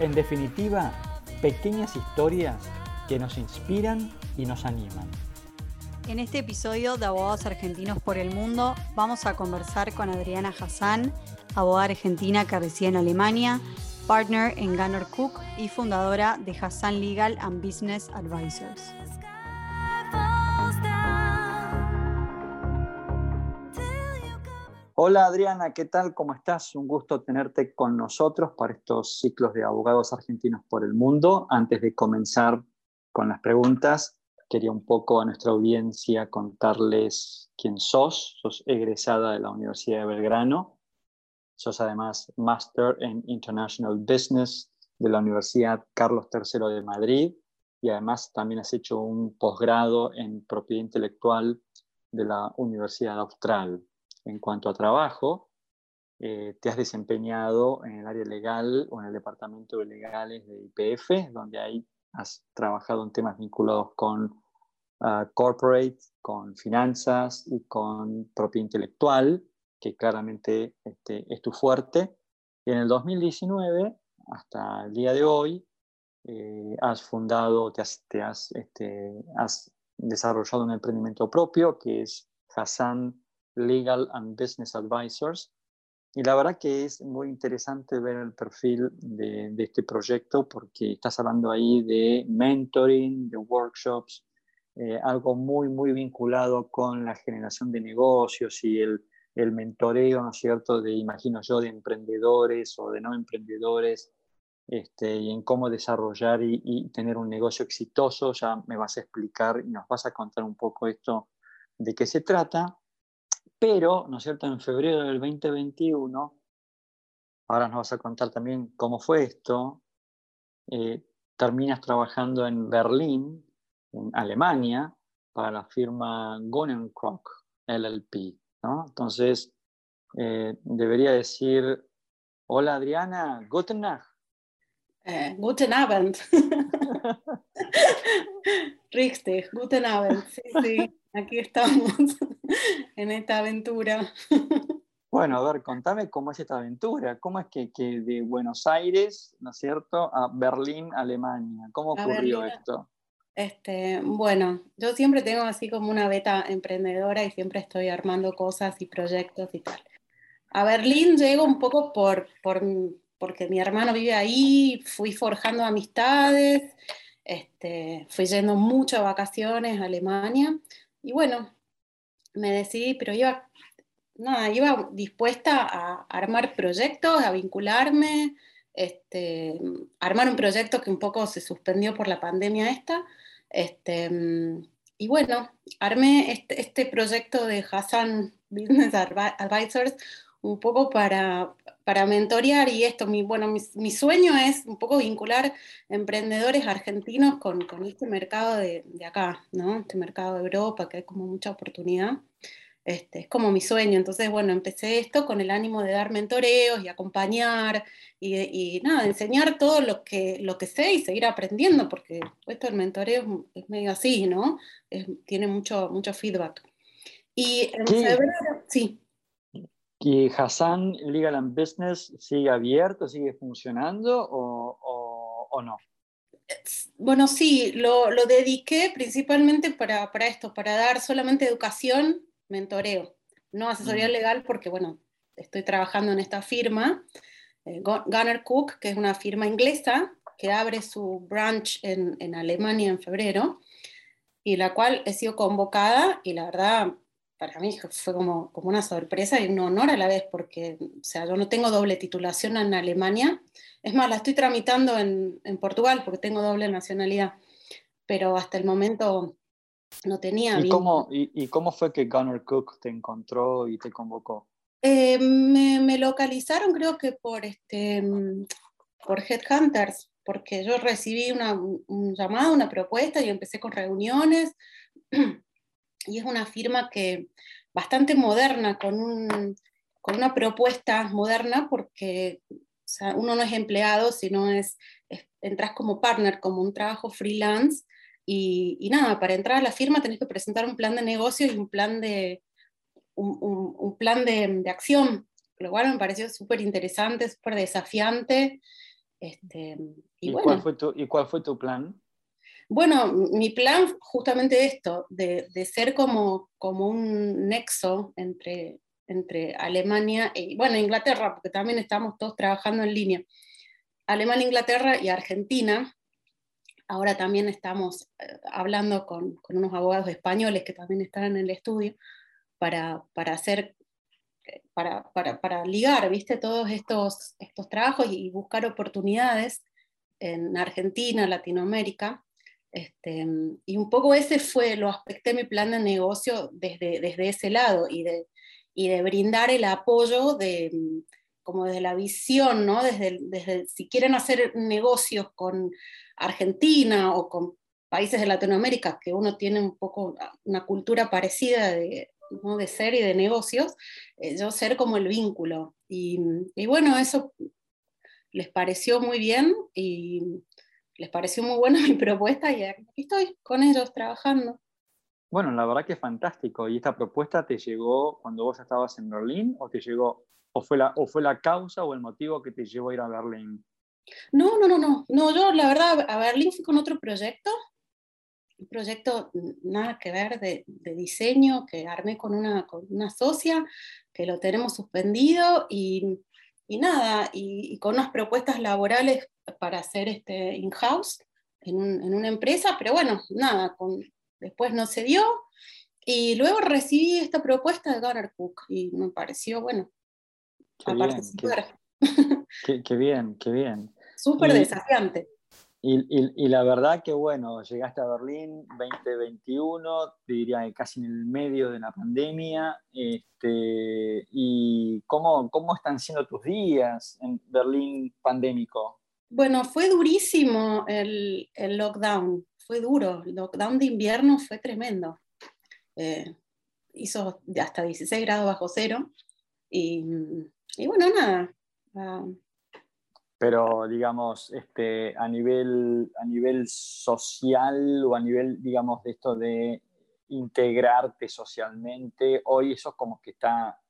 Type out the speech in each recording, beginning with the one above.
en definitiva, pequeñas historias que nos inspiran y nos animan. En este episodio de Abogados Argentinos por el Mundo vamos a conversar con Adriana Hassan, abogada argentina que reside en Alemania, partner en Gunnar Cook y fundadora de Hassan Legal and Business Advisors. Hola Adriana, ¿qué tal? ¿Cómo estás? Un gusto tenerte con nosotros para estos ciclos de abogados argentinos por el mundo. Antes de comenzar con las preguntas, quería un poco a nuestra audiencia contarles quién sos. Sos egresada de la Universidad de Belgrano. Sos además Master en International Business de la Universidad Carlos III de Madrid y además también has hecho un posgrado en propiedad intelectual de la Universidad Austral en cuanto a trabajo, eh, te has desempeñado en el área legal o en el departamento de legales de IPF, donde ahí has trabajado en temas vinculados con ah, corporate, con finanzas y con propiedad intelectual, que claramente este, es tu fuerte. Y en el 2019, hasta el día de hoy, eh, has fundado, te has, te has, este, has desarrollado un emprendimiento propio que es Hassan Legal and Business Advisors. Y la verdad que es muy interesante ver el perfil de, este proyecto porque estás hablando ahí de mentoring, de workshops, eh, algo muy, muy vinculado con la generación de negocios y el, el mentoreo, ¿no es cierto?, de, imagino yo, de emprendedores o de no emprendedores, este, y en cómo desarrollar y, y, tener un negocio exitoso. Ya me vas a explicar y nos vas a contar un poco esto de qué se trata. Pero, ¿no es cierto?, en febrero del 2021, ahora nos vas a contar también cómo fue esto, eh, terminas trabajando en Berlín, en Alemania, para la firma Gonnenkrock LLP, ¿no? Entonces, eh, debería decir, hola Adriana, guten Nacht. Eh, guten Abend. Richtig, guten Abend. Sí, sí, aquí estamos en esta aventura. Bueno, a ver, contame cómo es esta aventura. ¿Cómo es que, que de Buenos Aires, ¿no es cierto?, a Berlín, Alemania. ¿Cómo ocurrió esto? Este, bueno, yo siempre tengo así como una beta emprendedora y siempre estoy armando cosas y proyectos y tal. A Berlín llego un poco por, por porque mi hermano vive ahí, fui forjando amistades, este, fui yendo mucho a vacaciones a Alemania y bueno, me decidí, pero iba, nada, iba dispuesta a armar proyectos, a vincularme, este, armar un proyecto que un poco se suspendió por la pandemia esta. Este, y bueno, armé este, este proyecto de Hassan Business Advisors un poco para, para mentorear y esto, mi, bueno, mi, sueño es un poco vincular emprendedores argentinos con, con este mercado de, de, acá, ¿no? Este mercado de Europa, que hay como mucha oportunidad. Este, es como mi sueño. Entonces, bueno, empecé esto con el ánimo de dar mentoreos y acompañar y, y nada, enseñar todo lo que, lo que sé y seguir aprendiendo, porque esto del mentoreo es, medio así, ¿no? tiene mucho, mucho feedback. Y en febrero, sí. ¿Y Hassan Legal and Business sigue abierto, sigue funcionando o, o, no? Bueno, sí, lo, lo dediqué principalmente para, para, esto, para dar solamente educación, mentoreo, no asesoría mm. legal porque, bueno, estoy trabajando en esta firma, eh, Gunnar Cook, que es una firma inglesa que abre su branch en, en Alemania en febrero y la cual he sido convocada y la verdad para mí fue como, como una sorpresa y un honor a la vez, porque o sea, yo no tengo doble titulación en Alemania. Es más, la estoy tramitando en, en Portugal porque tengo doble nacionalidad, pero hasta el momento no tenía. ¿Y cómo, y, cómo, fue que Gunnar Cook te encontró y te convocó? Eh, me, me, localizaron creo que por este por Headhunters, porque yo recibí una, un llamado, una propuesta y empecé con reuniones. Y es una firma que bastante moderna, con, un, con una propuesta moderna, porque uno no es empleado, sino es, entras como partner, como un trabajo freelance. Y, y, nada, para entrar a la firma tenés que presentar un plan de negocio y un plan de, un, un, un plan de, de, acción, lo cual me pareció súper interesante, súper desafiante. Este, y, ¿Y, bueno. cuál fue tu, ¿Y cuál fue tu plan? Bueno, mi plan justamente esto, de, de ser como, como un nexo entre, entre Alemania y, bueno, Inglaterra, porque también estamos todos trabajando en línea. Alemania, Inglaterra y Argentina. Ahora también estamos eh, hablando con, con, unos abogados españoles que también están en el estudio para, para hacer, para, para, para, ligar, ¿viste? Todos estos, estos trabajos y buscar oportunidades en Argentina, Latinoamérica. Este, y un poco ese fue, lo aspecté mi plan de negocio desde, desde ese lado y de, y de brindar el apoyo de, como desde la visión, ¿no? desde, desde si quieren hacer negocios con Argentina o con países de Latinoamérica, que uno tiene un poco una cultura parecida de, ¿no? de ser y de negocios, eh, yo ser como el vínculo. Y, y, bueno, eso les pareció muy bien y les pareció muy buena mi propuesta y aquí estoy con ellos trabajando. Bueno, la verdad que es fantástico. ¿Y esta propuesta te llegó cuando vos estabas en Berlín o te llegó o fue la, o fue la causa o el motivo que te llevó a ir a Berlín? No, no, no, no. No, yo la verdad a Berlín fui con otro proyecto, un proyecto nada que ver de, de diseño que armé con una, con una socia, que lo tenemos suspendido y, y nada, y, y, con unas propuestas laborales para hacer este in-house en, un, en, una empresa, pero bueno, nada, con, después no se dio. Y luego recibí esta propuesta de Gunnar Cook y me pareció, bueno, qué bien, participar. Qué, qué, bien, qué bien. Súper desafiante. Y, y, y, la verdad que, bueno, llegaste a Berlín 2021, te diría que casi en el medio de la pandemia. Este, ¿Y cómo, cómo están siendo tus días en Berlín pandémico? Bueno, fue durísimo el, el lockdown fue duro, el lockdown de invierno fue tremendo. Eh, hizo hasta 16 grados bajo cero y, y bueno, nada. Uh, pero digamos, este, a, nivel, a nivel social o a nivel, digamos, de esto de integrarte socialmente, hoy eso como que está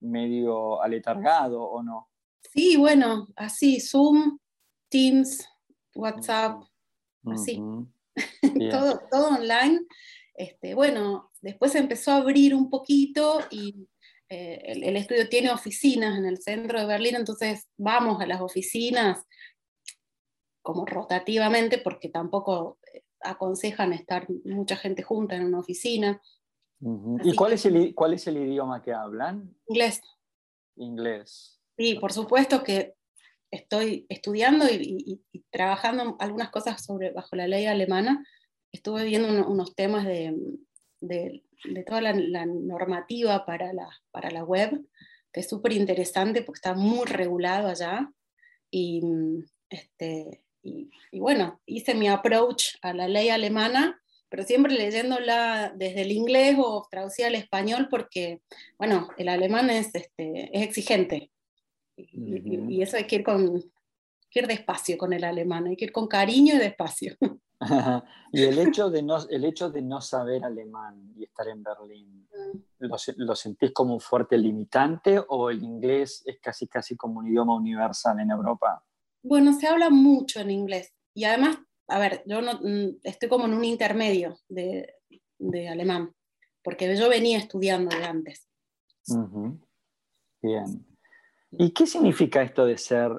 medio aletargado o no? Sí, bueno, así, Zoom, Teams, WhatsApp, uh -huh. así. Todo, todo online. Este, bueno, después empezó a abrir un poquito y eh, el, el, estudio tiene oficinas en el centro de Berlín, entonces vamos a las oficinas como rotativamente porque tampoco eh, aconsejan estar mucha gente junta en una oficina. Uh -huh. ¿Y cuál, que, es el, cuál es el idioma que hablan? Inglés. Inglés. Sí, por supuesto que estoy estudiando y, y, y, trabajando algunas cosas sobre, bajo la ley alemana, estuve viendo un, unos temas de, de, de toda la, la, normativa para la, para la web, que es súper interesante porque está muy regulado allá. Y, este, y, y, bueno, hice mi approach a la ley alemana, pero siempre leyéndola desde el inglés o traducida al español porque, bueno, el alemán es, este, es exigente. Y, uh -huh. y, eso hay que ir con que ir despacio con el alemán, hay que ir con cariño y despacio. y el hecho, de no, el hecho de no saber alemán y estar en Berlín, ¿lo, ¿lo, sentís como un fuerte limitante o el inglés es casi casi como un idioma universal en Europa? Bueno, se habla mucho en inglés y además, a ver, yo no, mm, estoy como en un intermedio de, de alemán, porque yo venía estudiando de antes. Uh -huh. Bien. ¿Y qué significa esto de ser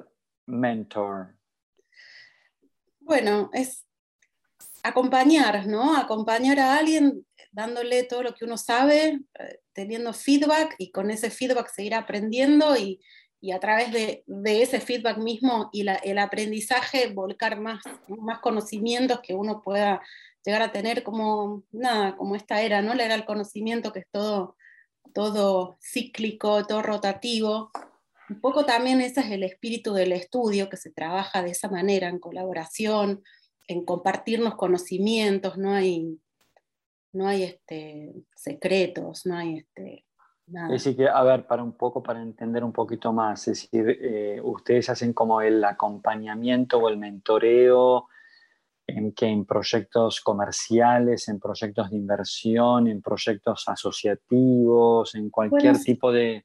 mentor? Bueno, es acompañar, ¿no? Acompañar a alguien dándole todo lo que uno sabe, eh, teniendo feedback y con ese feedback seguir aprendiendo y, y a través de, de, ese feedback mismo y el aprendizaje volcar más, más conocimientos que uno pueda llegar a tener como, nada, como esta era, ¿no? La era el conocimiento que es todo, todo cíclico, todo rotativo un poco también ese es el espíritu del estudio, que se trabaja de esa manera, en colaboración, en compartirnos conocimientos, no hay, no hay este, secretos, no hay este, nada. Es decir, que, a ver, para un poco, para entender un poquito más, es decir, eh, ustedes hacen como el acompañamiento o el mentoreo en que en proyectos comerciales, en proyectos de inversión, en proyectos asociativos, en cualquier tipo de,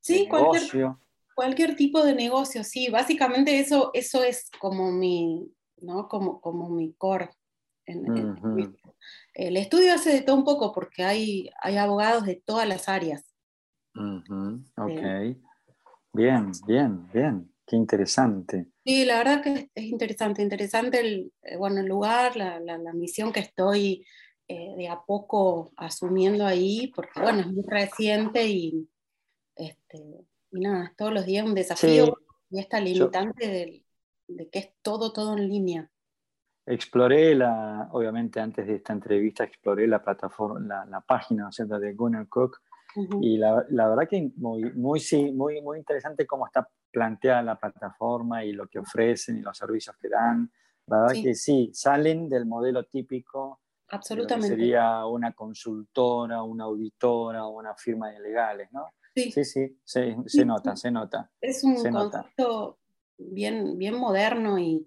sí, negocio. Cualquier, tipo de negocio, sí. Básicamente eso, eso es como mi, ¿no? como, como mi core. el estudio hace de todo un poco porque hay, hay abogados de todas las áreas. Ok. Bien, bien, bien. Qué interesante. Sí, la verdad que es interesante, interesante el, eh, bueno, el lugar, la, la, misión que estoy eh, de a poco asumiendo ahí, porque bueno, es muy reciente y, este, y nada, todos los días un desafío y esta limitante de, de, que es todo, todo en línea. Exploré la, obviamente antes de esta entrevista, exploré la plataforma, la, la página ¿cierto? de Gunnar Cook y la, la, verdad que muy, muy, sí, muy, muy interesante cómo está planteada la plataforma y lo que ofrecen y los servicios que dan. La verdad que sí, salen del modelo típico. Absolutamente. sería una consultora, una auditora o una firma de legales, ¿no? Sí, sí, sí, se, nota, se nota. Es un concepto bien, bien moderno y,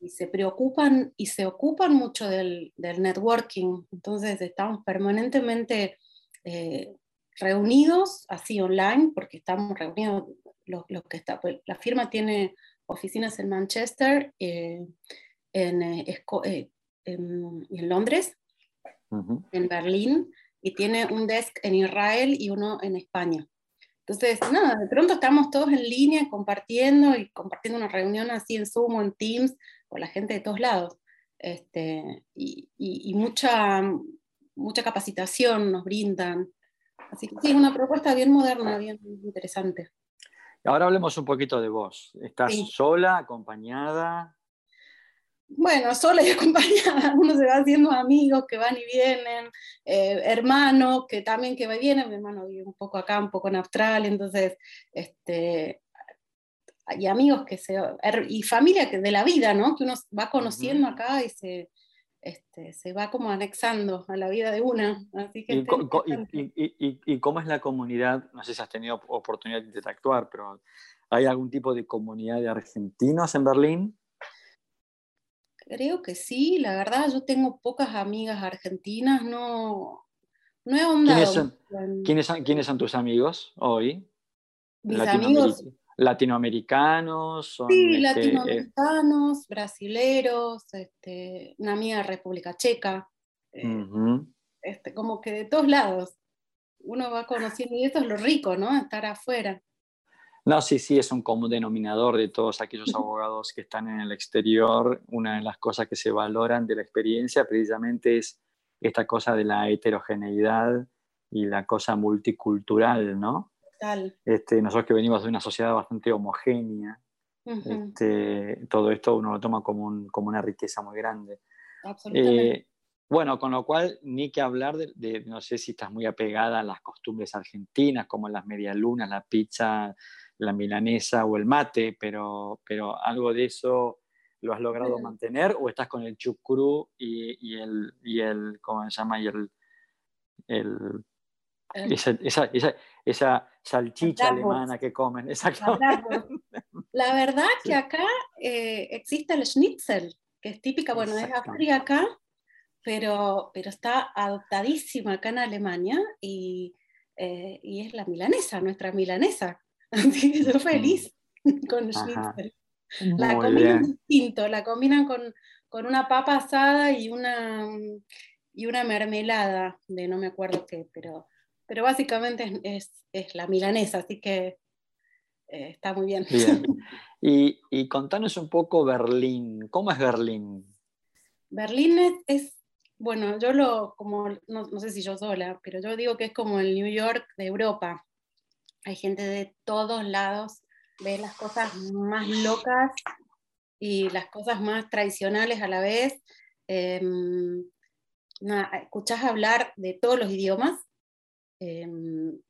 y, se preocupan y se ocupan mucho del, del networking. Entonces estamos permanentemente eh, reunidos así online, porque estamos reunidos los, que está, pues, la firma tiene oficinas en Manchester, eh, en, eh, eh, en, en, Londres, en Berlín, y tiene un desk en Israel y uno en España. Entonces, nada, de pronto estamos todos en línea compartiendo y compartiendo una reunión así en Zoom o en Teams con la gente de todos lados. Este, y, y, mucha, mucha capacitación nos brindan. Así que sí, es una propuesta bien moderna, bien interesante. Ahora hablemos un poquito de vos. ¿Estás sola, acompañada? Bueno, sola y acompañada. Uno se va haciendo amigos que van y vienen, eh, hermanos que también que va y vienen. Mi hermano vive un poco acá, un poco en Australia, entonces, este, y amigos que se, y familia que de la vida, ¿no? Que uno va conociendo acá y se, este, se va como anexando a la vida de una. ¿Y, cómo es la comunidad? No sé si has tenido oportunidad de interactuar, pero ¿hay algún tipo de comunidad de argentinos en Berlín? Creo que sí, la verdad yo tengo pocas amigas argentinas, no, no he ahondado. ¿Quiénes son, ¿quiénes son, tus amigos hoy? Mis amigos, latinoamericanos. sí, este, eh, latinoamericanos, brasileros, este, una amiga de República Checa, eh, este, como que de todos lados. Uno va conociendo, y esto es lo rico, ¿no? Estar afuera. No, sí, sí, es un común denominador de todos aquellos abogados que están en el exterior. Una de las cosas que se valoran de la experiencia precisamente es esta cosa de la heterogeneidad y la cosa multicultural, ¿no? Este, nosotros que venimos de una sociedad bastante homogénea, este, todo esto uno lo toma como, como una riqueza muy grande. Eh, bueno, con lo cual, ni que hablar de, no sé si estás muy apegada a las costumbres argentinas, como las medialunas, la pizza, la milanesa o el mate, pero, pero algo de eso lo has logrado mantener o estás con el chucrú y, y, el, y el, ¿cómo se llama? Y el, el esa, esa, esa, esa, salchicha alemana que comen. La verdad que acá eh, existe el schnitzel, que es típica, bueno, es acá, pero, pero está adoptadísima acá en Alemania y, eh, y es la milanesa, nuestra milanesa. Así que estoy feliz con el schnitzel. La combinan distinto, la combinan con, con una papa asada y una, y una mermelada de no me acuerdo qué, pero pero básicamente es, es, la milanesa, así que eh, está muy bien. bien. Y, y, contanos un poco Berlín, ¿cómo es Berlín? Berlín es, bueno, yo lo, como, no, no, sé si yo sola, pero yo digo que es como el New York de Europa. Hay gente de todos lados, ves las cosas más locas y las cosas más tradicionales a la vez. Eh, escuchás hablar de todos los idiomas, Em,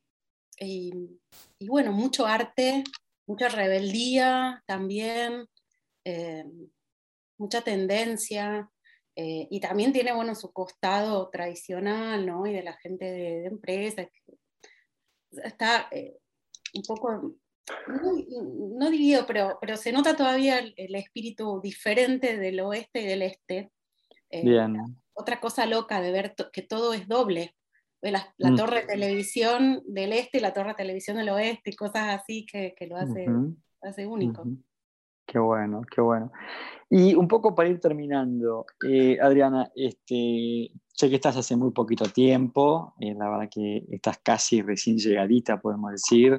y, bueno, mucho arte, mucha rebeldía también, eh, mucha tendencia, eh, y también tiene, bueno, su costado tradicional, ¿no? Y de la gente de, de empresas. Está un poco, no, dividido, pero, pero se nota todavía el, espíritu diferente del oeste y del este. Bien. Otra cosa loca de ver que todo es doble la, mm. torre de televisión del este y la torre de televisión del oeste y cosas así que, lo hace, hace único. Qué bueno, qué bueno. Y un poco para ir terminando, eh, Adriana, este, sé que estás hace muy poquito tiempo, eh, la verdad que estás casi recién llegadita, podemos decir,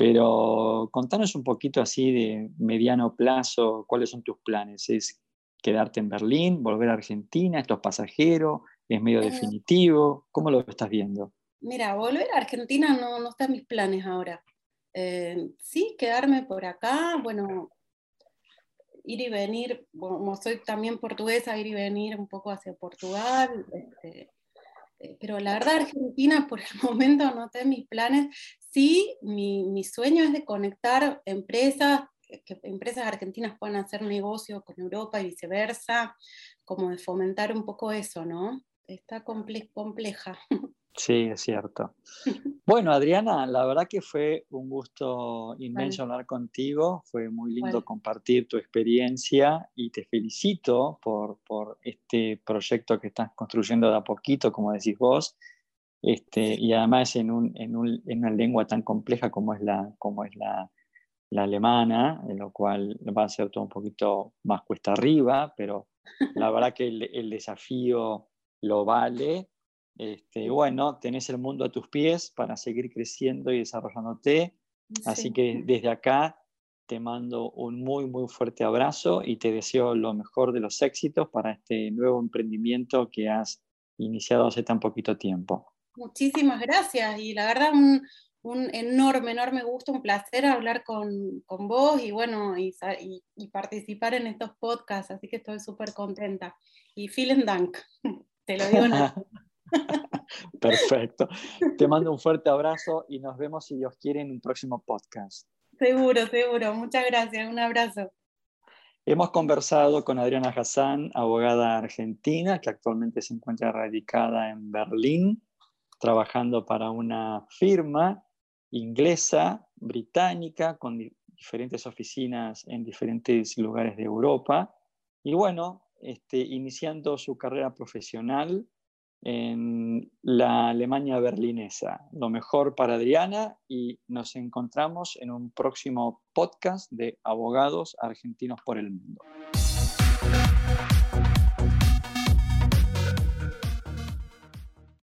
pero contanos un poquito así de mediano plazo, cuáles son tus planes. ¿Es quedarte en Berlín, volver a Argentina, estos pasajeros? ¿Es medio eh, definitivo? ¿Cómo lo estás viendo? Mira, volver a Argentina no, no está en mis planes ahora. Eh, sí, quedarme por acá, bueno, ir y venir, como soy también portuguesa, ir y venir un poco hacia Portugal, este, eh, pero la verdad Argentina por el momento no está en mis planes. Sí, mi, mi sueño es de conectar empresas, que empresas argentinas puedan hacer negocio con Europa y viceversa, como de fomentar un poco eso, ¿no? está compleja. Sí, es cierto. Bueno, Adriana, la verdad que fue un gusto inmenso hablar contigo, fue muy lindo compartir tu experiencia y te felicito por, por, este proyecto que estás construyendo de a poquito, como decís vos, este, y además en, un, en, un, en, una lengua tan compleja como es, la, como es la, la alemana, en lo cual va a ser todo un poquito más cuesta arriba, pero la verdad que el, el desafío lo vale. Este, bueno, tenés el mundo a tus pies para seguir creciendo y desarrollándote. Así que desde acá te mando un muy, muy fuerte abrazo y te deseo lo mejor de los éxitos para este nuevo emprendimiento que has iniciado hace tan poquito tiempo. Muchísimas gracias y la verdad un, un enorme, enorme gusto, un placer hablar con, con vos y bueno, y, y, participar en estos podcasts, así que estoy súper contenta. Y vielen Dank. Te lo digo Perfecto. Te mando un fuerte abrazo y nos vemos, si Dios quiere, en un próximo podcast. Seguro, seguro. Muchas gracias. Un abrazo. Hemos conversado con Adriana Hassan, abogada argentina que actualmente se encuentra radicada en Berlín, trabajando para una firma inglesa, británica, con diferentes oficinas en diferentes lugares de Europa. Y bueno, este, iniciando su carrera profesional en la Alemania berlinesa. Lo mejor para Adriana y nos encontramos en un próximo podcast de Abogados Argentinos por el Mundo.